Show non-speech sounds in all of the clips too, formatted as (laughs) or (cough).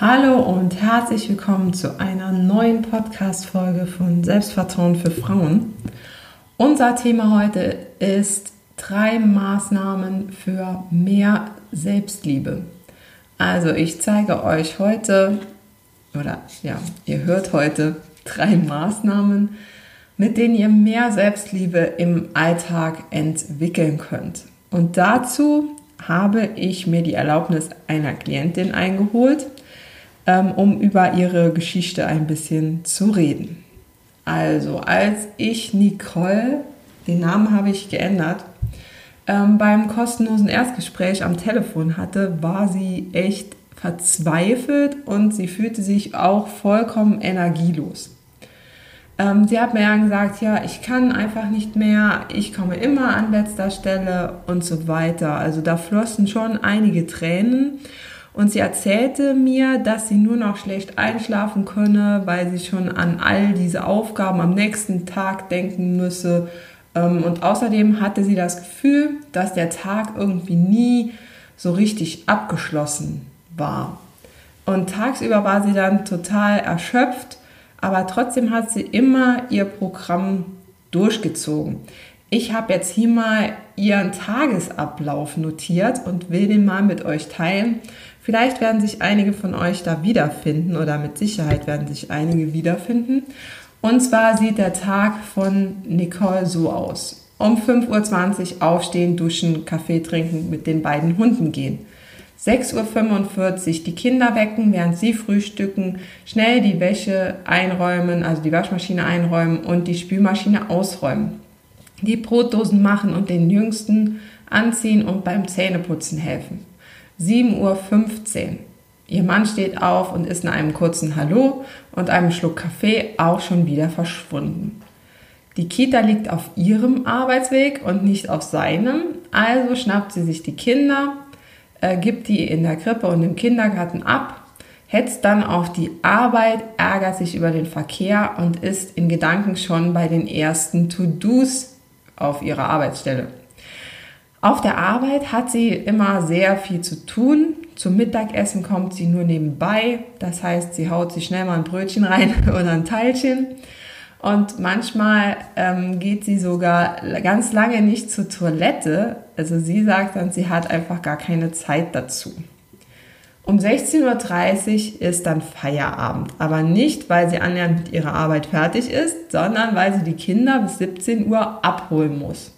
Hallo und herzlich willkommen zu einer neuen Podcast-Folge von Selbstvertrauen für Frauen. Unser Thema heute ist drei Maßnahmen für mehr Selbstliebe. Also ich zeige euch heute, oder ja, ihr hört heute drei Maßnahmen, mit denen ihr mehr Selbstliebe im Alltag entwickeln könnt. Und dazu habe ich mir die Erlaubnis einer Klientin eingeholt, ähm, um über ihre Geschichte ein bisschen zu reden. Also, als ich Nicole, den Namen habe ich geändert, ähm, beim kostenlosen Erstgespräch am Telefon hatte, war sie echt verzweifelt und sie fühlte sich auch vollkommen energielos. Ähm, sie hat mir ja gesagt, ja, ich kann einfach nicht mehr, ich komme immer an letzter Stelle und so weiter. Also da flossen schon einige Tränen und sie erzählte mir, dass sie nur noch schlecht einschlafen könne, weil sie schon an all diese Aufgaben am nächsten Tag denken müsse. Ähm, und außerdem hatte sie das Gefühl, dass der Tag irgendwie nie so richtig abgeschlossen war. Und tagsüber war sie dann total erschöpft, aber trotzdem hat sie immer ihr Programm durchgezogen. Ich habe jetzt hier mal ihren Tagesablauf notiert und will den mal mit euch teilen, Vielleicht werden sich einige von euch da wiederfinden oder mit Sicherheit werden sich einige wiederfinden. Und zwar sieht der Tag von Nicole so aus. Um 5.20 Uhr aufstehen, duschen, Kaffee trinken, mit den beiden Hunden gehen. 6.45 Uhr die Kinder wecken, während sie frühstücken, schnell die Wäsche einräumen, also die Waschmaschine einräumen und die Spülmaschine ausräumen. Die Brotdosen machen und den Jüngsten anziehen und beim Zähneputzen helfen. 7.15 Uhr. Ihr Mann steht auf und ist in einem kurzen Hallo und einem Schluck Kaffee auch schon wieder verschwunden. Die Kita liegt auf ihrem Arbeitsweg und nicht auf seinem, also schnappt sie sich die Kinder, äh, gibt die in der Krippe und im Kindergarten ab, hetzt dann auf die Arbeit, ärgert sich über den Verkehr und ist in Gedanken schon bei den ersten To-Dos auf ihrer Arbeitsstelle. Auf der Arbeit hat sie immer sehr viel zu tun. Zum Mittagessen kommt sie nur nebenbei. Das heißt, sie haut sich schnell mal ein Brötchen rein (laughs) oder ein Teilchen. Und manchmal ähm, geht sie sogar ganz lange nicht zur Toilette. Also sie sagt dann, sie hat einfach gar keine Zeit dazu. Um 16.30 Uhr ist dann Feierabend. Aber nicht, weil sie annähernd mit ihrer Arbeit fertig ist, sondern weil sie die Kinder bis 17 Uhr abholen muss.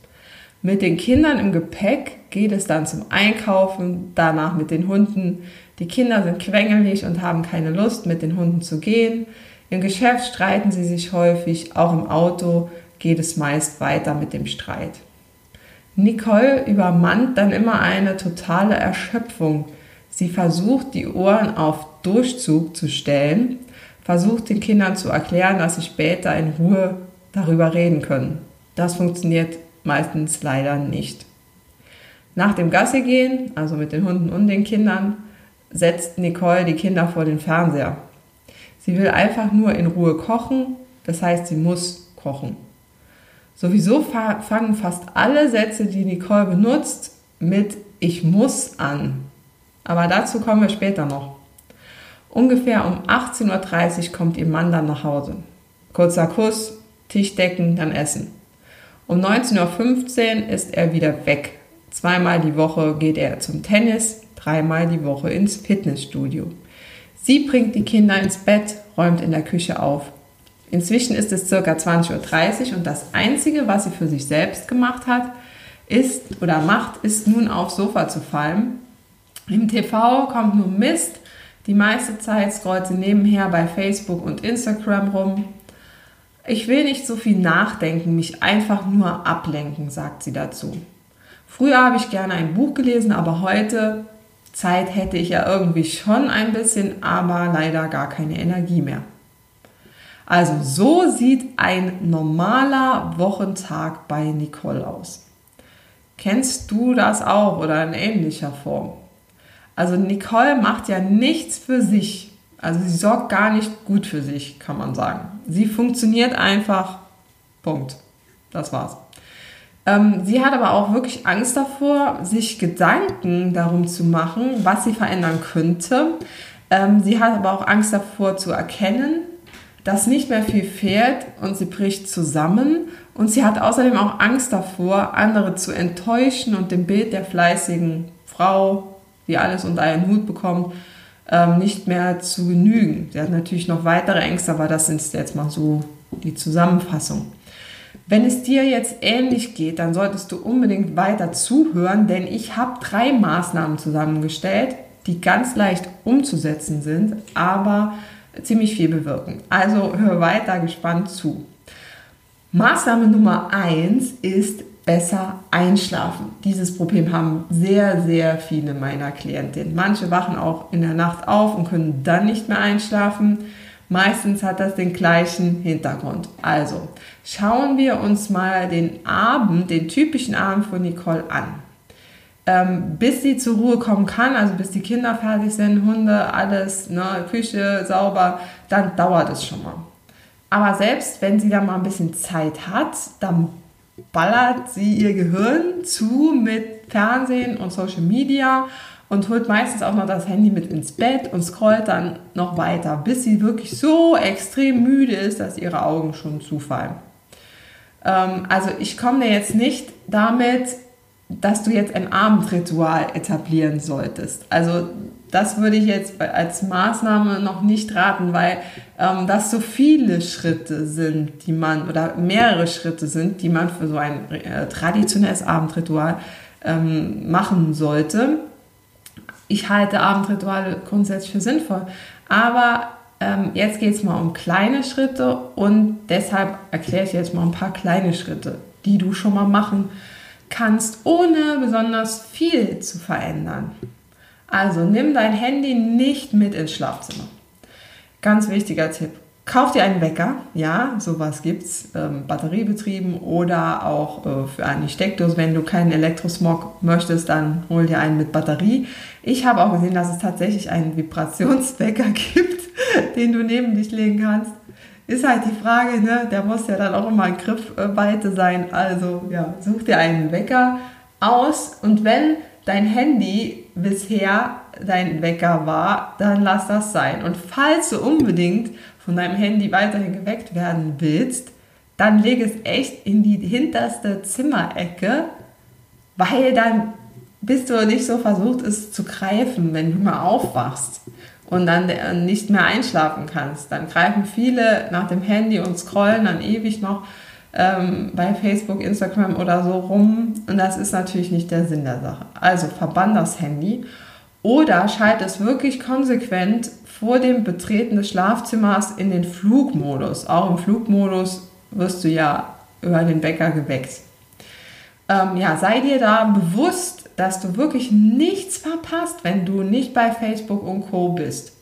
Mit den Kindern im Gepäck geht es dann zum Einkaufen, danach mit den Hunden. Die Kinder sind quengelig und haben keine Lust, mit den Hunden zu gehen. Im Geschäft streiten sie sich häufig, auch im Auto geht es meist weiter mit dem Streit. Nicole übermannt dann immer eine totale Erschöpfung. Sie versucht, die Ohren auf Durchzug zu stellen, versucht den Kindern zu erklären, dass sie später in Ruhe darüber reden können. Das funktioniert meistens leider nicht. Nach dem Gasse gehen, also mit den Hunden und den Kindern, setzt Nicole die Kinder vor den Fernseher. Sie will einfach nur in Ruhe kochen, das heißt, sie muss kochen. Sowieso fangen fast alle Sätze, die Nicole benutzt, mit Ich muss an. Aber dazu kommen wir später noch. Ungefähr um 18.30 Uhr kommt ihr Mann dann nach Hause. Kurzer Kuss, Tischdecken, dann Essen. Um 19.15 Uhr ist er wieder weg. Zweimal die Woche geht er zum Tennis, dreimal die Woche ins Fitnessstudio. Sie bringt die Kinder ins Bett, räumt in der Küche auf. Inzwischen ist es ca. 20.30 Uhr und das Einzige, was sie für sich selbst gemacht hat, ist oder macht, ist nun aufs Sofa zu fallen. Im TV kommt nur Mist. Die meiste Zeit scrollt sie nebenher bei Facebook und Instagram rum. Ich will nicht so viel nachdenken, mich einfach nur ablenken, sagt sie dazu. Früher habe ich gerne ein Buch gelesen, aber heute Zeit hätte ich ja irgendwie schon ein bisschen, aber leider gar keine Energie mehr. Also so sieht ein normaler Wochentag bei Nicole aus. Kennst du das auch oder in ähnlicher Form? Also Nicole macht ja nichts für sich. Also sie sorgt gar nicht gut für sich, kann man sagen. Sie funktioniert einfach. Punkt. Das war's. Ähm, sie hat aber auch wirklich Angst davor, sich Gedanken darum zu machen, was sie verändern könnte. Ähm, sie hat aber auch Angst davor zu erkennen, dass nicht mehr viel fehlt und sie bricht zusammen. Und sie hat außerdem auch Angst davor, andere zu enttäuschen und dem Bild der fleißigen Frau, die alles unter einen Hut bekommt, ähm, nicht mehr zu genügen. Sie hat natürlich noch weitere Ängste, aber das sind jetzt mal so die Zusammenfassung. Wenn es dir jetzt ähnlich geht, dann solltest du unbedingt weiter zuhören, denn ich habe drei Maßnahmen zusammengestellt, die ganz leicht umzusetzen sind, aber ziemlich viel bewirken. Also hör weiter gespannt zu. Maßnahme Nummer eins ist besser einschlafen. Dieses Problem haben sehr, sehr viele meiner Klientinnen. Manche wachen auch in der Nacht auf und können dann nicht mehr einschlafen. Meistens hat das den gleichen Hintergrund. Also schauen wir uns mal den Abend, den typischen Abend von Nicole an. Ähm, bis sie zur Ruhe kommen kann, also bis die Kinder fertig sind, Hunde, alles, ne, Küche sauber, dann dauert es schon mal. Aber selbst wenn sie dann mal ein bisschen Zeit hat, dann ballert sie ihr Gehirn zu mit Fernsehen und Social Media und holt meistens auch noch das Handy mit ins Bett und scrollt dann noch weiter, bis sie wirklich so extrem müde ist, dass ihre Augen schon zufallen. Ähm, also ich komme dir jetzt nicht damit, dass du jetzt ein Abendritual etablieren solltest. Also das würde ich jetzt als Maßnahme noch nicht raten, weil ähm, das so viele Schritte sind, die man oder mehrere Schritte sind, die man für so ein äh, traditionelles Abendritual ähm, machen sollte ich halte Abendrituale grundsätzlich für sinnvoll. Aber ähm, jetzt geht es mal um kleine Schritte und deshalb erkläre ich jetzt mal ein paar kleine Schritte, die du schon mal machen kannst, ohne besonders viel zu verändern. Also nimm dein Handy nicht mit ins Schlafzimmer. Ganz wichtiger Tipp. Kauf dir einen Wecker, ja, sowas gibt's, ähm, batteriebetrieben oder auch äh, für eine Steckdose. Wenn du keinen Elektrosmog möchtest, dann hol dir einen mit Batterie. Ich habe auch gesehen, dass es tatsächlich einen Vibrationswecker (laughs) gibt, den du neben dich legen kannst. Ist halt die Frage, ne? der muss ja dann auch immer in Griffweite sein. Also ja, such dir einen Wecker aus und wenn dein Handy bisher dein Wecker war, dann lass das sein. Und falls du unbedingt von deinem Handy weiterhin geweckt werden willst, dann leg es echt in die hinterste Zimmerecke, weil dann bist du nicht so versucht, es zu greifen, wenn du mal aufwachst und dann nicht mehr einschlafen kannst. Dann greifen viele nach dem Handy und scrollen dann ewig noch ähm, bei Facebook, Instagram oder so rum. Und das ist natürlich nicht der Sinn der Sache. Also verbann das Handy oder schalte es wirklich konsequent vor dem Betreten des Schlafzimmers in den Flugmodus. Auch im Flugmodus wirst du ja über den Wecker geweckt. Ähm, ja, sei dir da bewusst, dass du wirklich nichts verpasst, wenn du nicht bei Facebook und Co bist.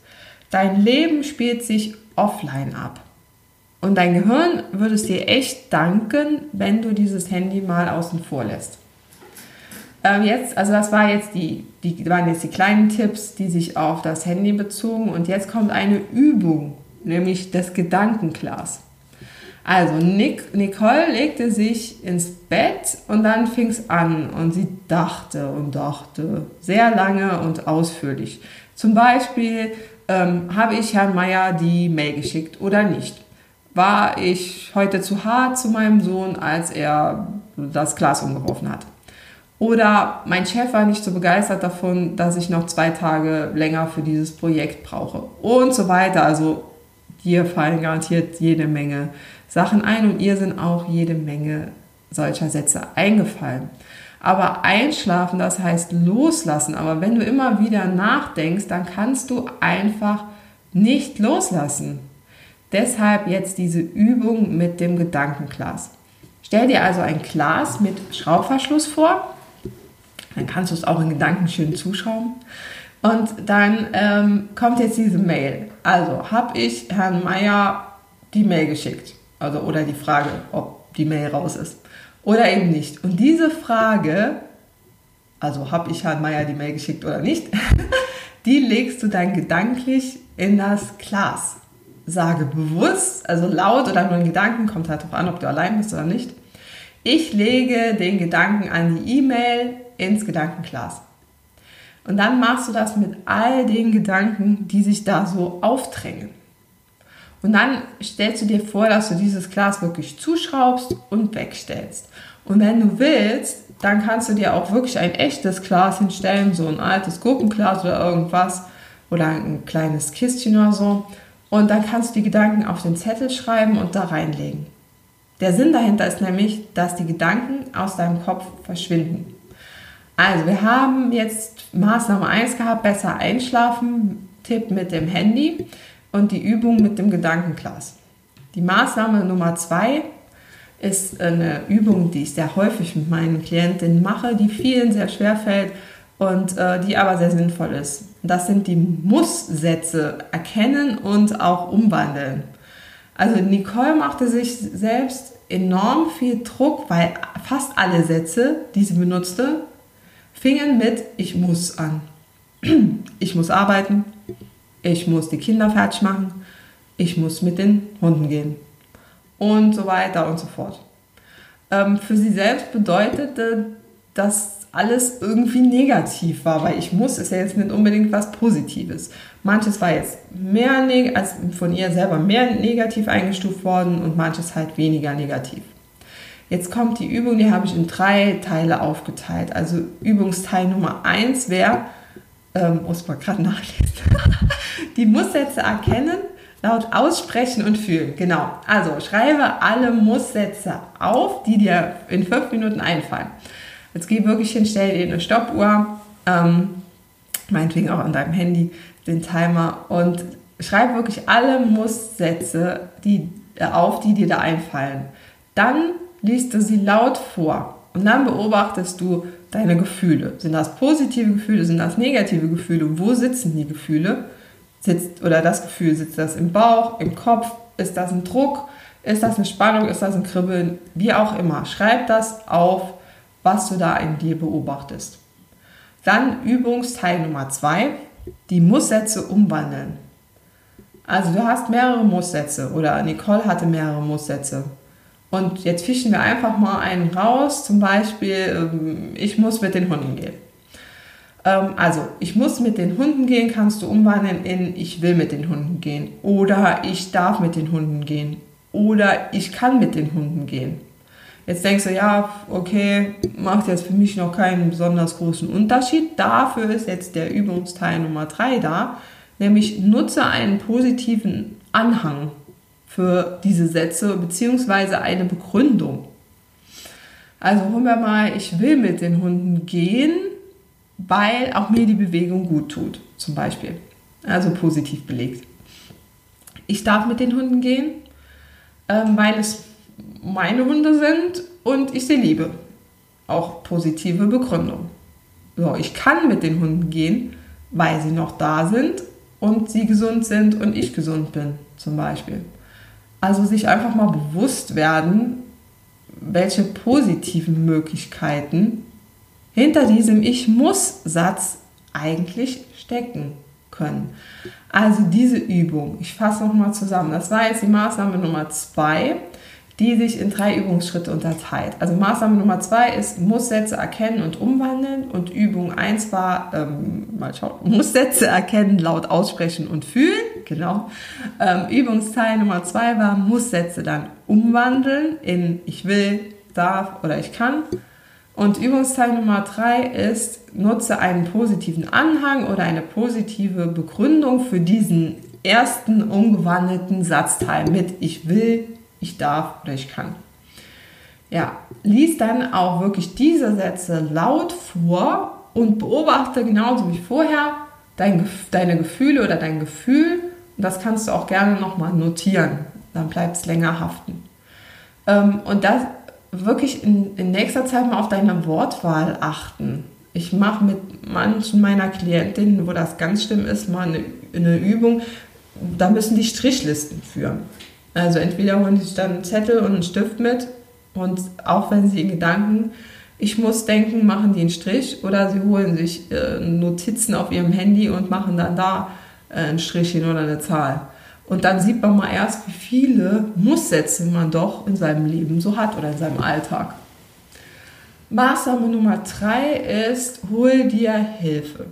Dein Leben spielt sich offline ab. Und dein Gehirn würde es dir echt danken, wenn du dieses Handy mal außen vor lässt. Ähm, jetzt, also das war jetzt die, die waren jetzt die kleinen Tipps, die sich auf das Handy bezogen. Und jetzt kommt eine Übung, nämlich das Gedankenglas. Also Nick, Nicole legte sich ins Bett und dann fing es an und sie dachte und dachte sehr lange und ausführlich. Zum Beispiel ähm, habe ich Herrn Meier die Mail geschickt oder nicht? War ich heute zu hart zu meinem Sohn, als er das Glas umgeworfen hat? Oder mein Chef war nicht so begeistert davon, dass ich noch zwei Tage länger für dieses Projekt brauche. Und so weiter. Also dir fallen garantiert jede Menge Sachen ein und ihr sind auch jede Menge solcher Sätze eingefallen. Aber einschlafen, das heißt loslassen. Aber wenn du immer wieder nachdenkst, dann kannst du einfach nicht loslassen. Deshalb jetzt diese Übung mit dem Gedankenglas. Stell dir also ein Glas mit Schraubverschluss vor dann kannst du es auch in Gedanken schön zuschrauben. Und dann ähm, kommt jetzt diese Mail. Also habe ich Herrn Meier die Mail geschickt. Also oder die Frage, ob die Mail raus ist. Oder eben nicht. Und diese Frage, also habe ich Herrn Meier die Mail geschickt oder nicht, (laughs) die legst du dann gedanklich in das Glas. Sage bewusst, also laut oder nur in Gedanken, kommt halt darauf an, ob du allein bist oder nicht. Ich lege den Gedanken an die E-Mail ins Gedankenglas. Und dann machst du das mit all den Gedanken, die sich da so aufdrängen. Und dann stellst du dir vor, dass du dieses Glas wirklich zuschraubst und wegstellst. Und wenn du willst, dann kannst du dir auch wirklich ein echtes Glas hinstellen, so ein altes Gurkenglas oder irgendwas oder ein kleines Kistchen oder so. Und dann kannst du die Gedanken auf den Zettel schreiben und da reinlegen. Der Sinn dahinter ist nämlich, dass die Gedanken aus deinem Kopf verschwinden. Also, wir haben jetzt Maßnahme 1 gehabt, besser einschlafen, Tipp mit dem Handy und die Übung mit dem Gedankenglas. Die Maßnahme Nummer 2 ist eine Übung, die ich sehr häufig mit meinen Klientinnen mache, die vielen sehr schwer fällt und äh, die aber sehr sinnvoll ist. Das sind die Muss-Sätze erkennen und auch umwandeln. Also Nicole machte sich selbst enorm viel Druck, weil fast alle Sätze, die sie benutzte, fingen mit Ich muss an. (clears throat) Ich muss arbeiten, ich muss die Kinder fertig machen, ich muss mit den Hunden gehen und so weiter und so fort. Ähm, für sie selbst bedeutete das alles irgendwie negativ war, weil ich muss ist ja jetzt nicht unbedingt was Positives. Manches war jetzt mehr als von ihr selber mehr negativ eingestuft worden und manches halt weniger negativ. Jetzt kommt die Übung, die habe ich in drei Teile aufgeteilt. Also Übungsteil Nummer eins wäre, ähm, muss man gerade nachlesen, (laughs) die Musssätze erkennen, laut aussprechen und fühlen. Genau. Also schreibe alle Musssätze auf, die dir in fünf Minuten einfallen. Jetzt geh wirklich hin, stell dir eine Stoppuhr, ähm, meinetwegen auch an deinem Handy, den Timer und schreib wirklich alle Musssätze die, äh, auf, die dir da einfallen. Dann liest du sie laut vor und dann beobachtest du deine Gefühle. Sind das positive Gefühle, sind das negative Gefühle? Wo sitzen die Gefühle? Sitzt, oder das Gefühl, sitzt das im Bauch, im Kopf? Ist das ein Druck? Ist das eine Spannung? Ist das ein Kribbeln? Wie auch immer. Schreib das auf, was du da in dir beobachtest. Dann Übungsteil Nummer zwei, die Musssätze umwandeln. Also du hast mehrere Musssätze oder Nicole hatte mehrere Musssätze. Und jetzt fischen wir einfach mal einen raus, zum Beispiel, ähm, ich muss mit den Hunden gehen. Ähm, also, ich muss mit den Hunden gehen, kannst du umwandeln in ich will mit den Hunden gehen oder ich darf mit den Hunden gehen oder ich kann mit den Hunden gehen. Jetzt denkst du, ja, okay, macht jetzt für mich noch keinen besonders großen Unterschied. Dafür ist jetzt der Übungsteil Nummer 3 da, nämlich nutze einen positiven Anhang für diese Sätze beziehungsweise eine Begründung. Also holen wir mal, ich will mit den Hunden gehen, weil auch mir die Bewegung gut tut, zum Beispiel. Also positiv belegt. Ich darf mit den Hunden gehen, ähm, weil es meine Hunde sind und ich sie liebe. Auch positive Begründung. So, ich kann mit den Hunden gehen, weil sie noch da sind und sie gesund sind und ich gesund bin, zum Beispiel. Also sich einfach mal bewusst werden, welche positiven Möglichkeiten hinter diesem Ich muss-Satz eigentlich stecken können. Also diese Übung, ich fasse nochmal zusammen, das war jetzt die Maßnahme Nummer zwei die sich in drei Übungsschritte unterteilt. Also Maßnahme Nummer zwei ist Musssätze erkennen und umwandeln und Übung eins war, ähm, mal schauen, (laughs) Musssätze erkennen, laut aussprechen und fühlen, genau. Ähm, Übungsteil Nummer zwei war Musssätze dann umwandeln in ich will, darf oder ich kann. Und Übungsteil Nummer drei ist, nutze einen positiven Anhang oder eine positive Begründung für diesen ersten umgewandelten Satzteil mit ich will, ich darf oder ich kann. Ja, lies dann auch wirklich diese Sätze laut vor und beobachte genauso wie vorher dein, deine Gefühle oder dein Gefühl. Und das kannst du auch gerne nochmal notieren. Dann bleibt es länger haften. Ähm, und das wirklich in, in nächster Zeit mal auf deine Wortwahl achten. Ich mache mit manchen meiner Klientinnen, wo das ganz schlimm ist, mal eine, eine Übung, da müssen die Strichlisten führen. Also entweder holen sie sich dann einen Zettel und einen Stift mit und auch wenn sie in Gedanken, ich muss denken, machen die einen Strich oder sie holen sich äh, Notizen auf ihrem Handy und machen dann da äh, einen Strich hin oder eine Zahl. Und dann sieht man mal erst, wie viele Musssätze man doch in seinem Leben so hat oder in seinem Alltag. Maßnahme Nummer drei ist, hol dir Hilfe.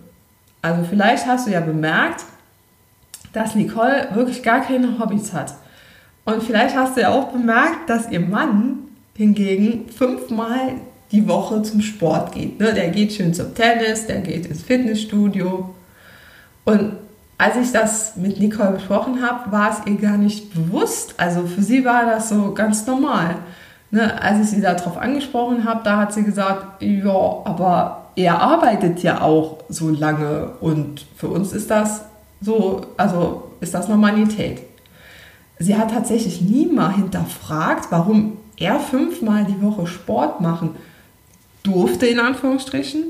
Also vielleicht hast du ja bemerkt, dass Nicole wirklich gar keine Hobbys hat. Und vielleicht hast du ja auch bemerkt, dass ihr Mann hingegen fünfmal die Woche zum Sport geht. Ne? Der geht schön zum Tennis, der geht ins Fitnessstudio. Und als ich das mit Nicole besprochen habe, war es ihr gar nicht bewusst. Also für sie war das so ganz normal. Ne? Als ich sie darauf angesprochen habe, da hat sie gesagt, ja, aber er arbeitet ja auch so lange und für uns ist das so, also ist das Normalität. Sie hat tatsächlich nie mal hinterfragt, warum er fünfmal die Woche Sport machen durfte, in Anführungsstrichen,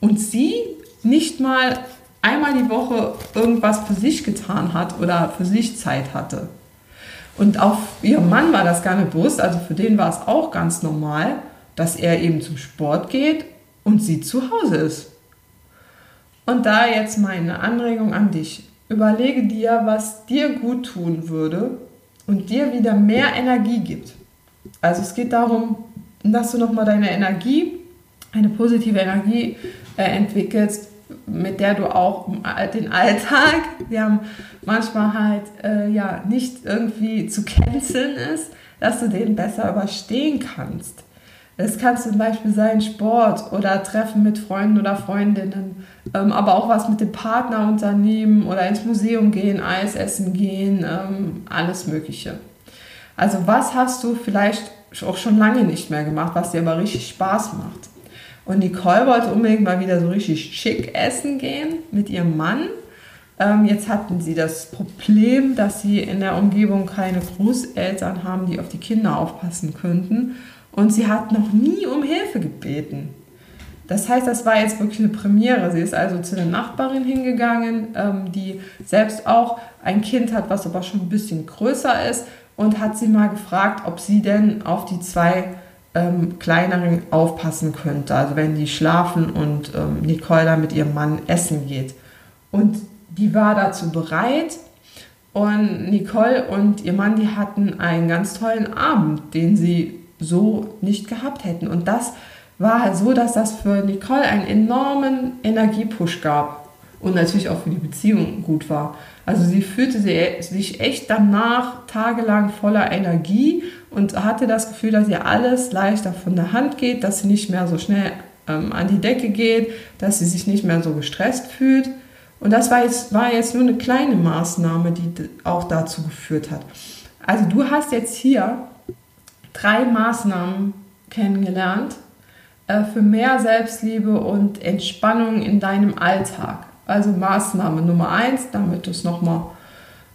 und sie nicht mal einmal die Woche irgendwas für sich getan hat oder für sich Zeit hatte. Und auch ihrem Mann war das gar nicht bewusst, also für den war es auch ganz normal, dass er eben zum Sport geht und sie zu Hause ist. Und da jetzt meine Anregung an dich. Überlege dir, was dir gut tun würde und dir wieder mehr Energie gibt. Also es geht darum, dass du nochmal deine Energie, eine positive Energie äh, entwickelst, mit der du auch den Alltag, der manchmal halt äh, ja nicht irgendwie zu canceln ist, dass du den besser überstehen kannst. Es kann zum Beispiel sein Sport oder Treffen mit Freunden oder Freundinnen, ähm, aber auch was mit dem Partner unternehmen oder ins Museum gehen, Eis essen gehen, ähm, alles Mögliche. Also was hast du vielleicht auch schon lange nicht mehr gemacht, was dir aber richtig Spaß macht? Und Nicole wollte unbedingt mal wieder so richtig schick essen gehen mit ihrem Mann. Ähm, jetzt hatten sie das Problem, dass sie in der Umgebung keine Großeltern haben, die auf die Kinder aufpassen könnten. Und sie hat noch nie um Hilfe gebeten. Das heißt, das war jetzt wirklich eine Premiere. Sie ist also zu der Nachbarin hingegangen, ähm, die selbst auch ein Kind hat, was aber schon ein bisschen größer ist, und hat sie mal gefragt, ob sie denn auf die zwei ähm, kleineren aufpassen könnte. Also wenn die schlafen und ähm, Nicole dann mit ihrem Mann essen geht. Und die war dazu bereit. Und Nicole und ihr Mann, die hatten einen ganz tollen Abend, den sie so nicht gehabt hätten. Und das war halt so, dass das für Nicole einen enormen Energiepush gab und natürlich auch für die Beziehung gut war. Also sie fühlte sich echt danach tagelang voller Energie und hatte das Gefühl, dass ihr alles leichter von der Hand geht, dass sie nicht mehr so schnell ähm, an die Decke geht, dass sie sich nicht mehr so gestresst fühlt. Und das war jetzt, war jetzt nur eine kleine Maßnahme, die auch dazu geführt hat. Also du hast jetzt hier drei Maßnahmen kennengelernt äh, für mehr Selbstliebe und Entspannung in deinem Alltag. Also Maßnahme Nummer eins, damit du es nochmal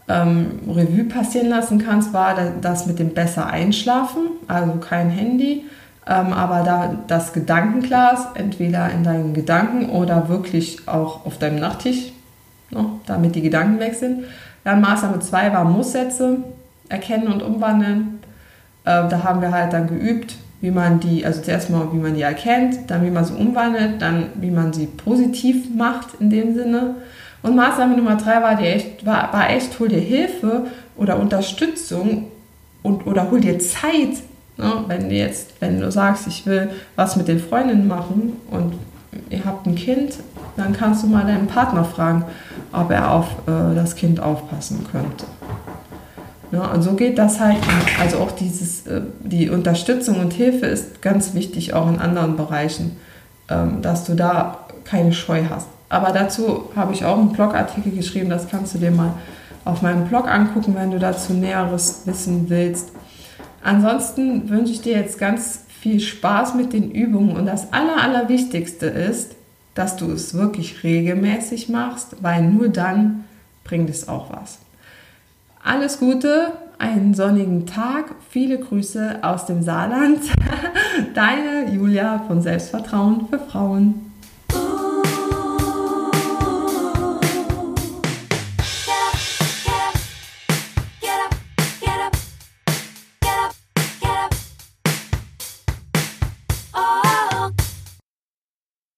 ähm, Revue passieren lassen kannst, war das mit dem besser einschlafen, also kein Handy, ähm, aber da das Gedankenglas, entweder in deinen Gedanken oder wirklich auch auf deinem Nachttisch, ne, damit die Gedanken weg sind. Dann Maßnahme zwei war Musssätze erkennen und umwandeln. Äh, da haben wir halt dann geübt, wie man die, also zuerst mal, wie man die erkennt, dann wie man sie umwandelt, dann wie man sie positiv macht in dem Sinne. Und Maßnahme Nummer drei war, die echt, war, war echt, hol dir Hilfe oder Unterstützung und, oder hol dir Zeit. Ne? Wenn du jetzt, wenn du sagst, ich will was mit den Freundinnen machen und ihr habt ein Kind, dann kannst du mal deinen Partner fragen, ob er auf äh, das Kind aufpassen könnte. Ja, und so geht das halt. Also auch dieses, äh, die Unterstützung und Hilfe ist ganz wichtig, auch in anderen Bereichen, ähm, dass du da keine Scheu hast. Aber dazu habe ich auch einen Blogartikel geschrieben, das kannst du dir mal auf meinem Blog angucken, wenn du dazu Näheres wissen willst. Ansonsten wünsche ich dir jetzt ganz viel Spaß mit den Übungen und das Aller, Allerwichtigste ist, dass du es wirklich regelmäßig machst, weil nur dann bringt es auch was. Alles Gute, einen sonnigen Tag, viele Grüße aus dem Saarland. (laughs) Deine Julia von Selbstvertrauen für Frauen.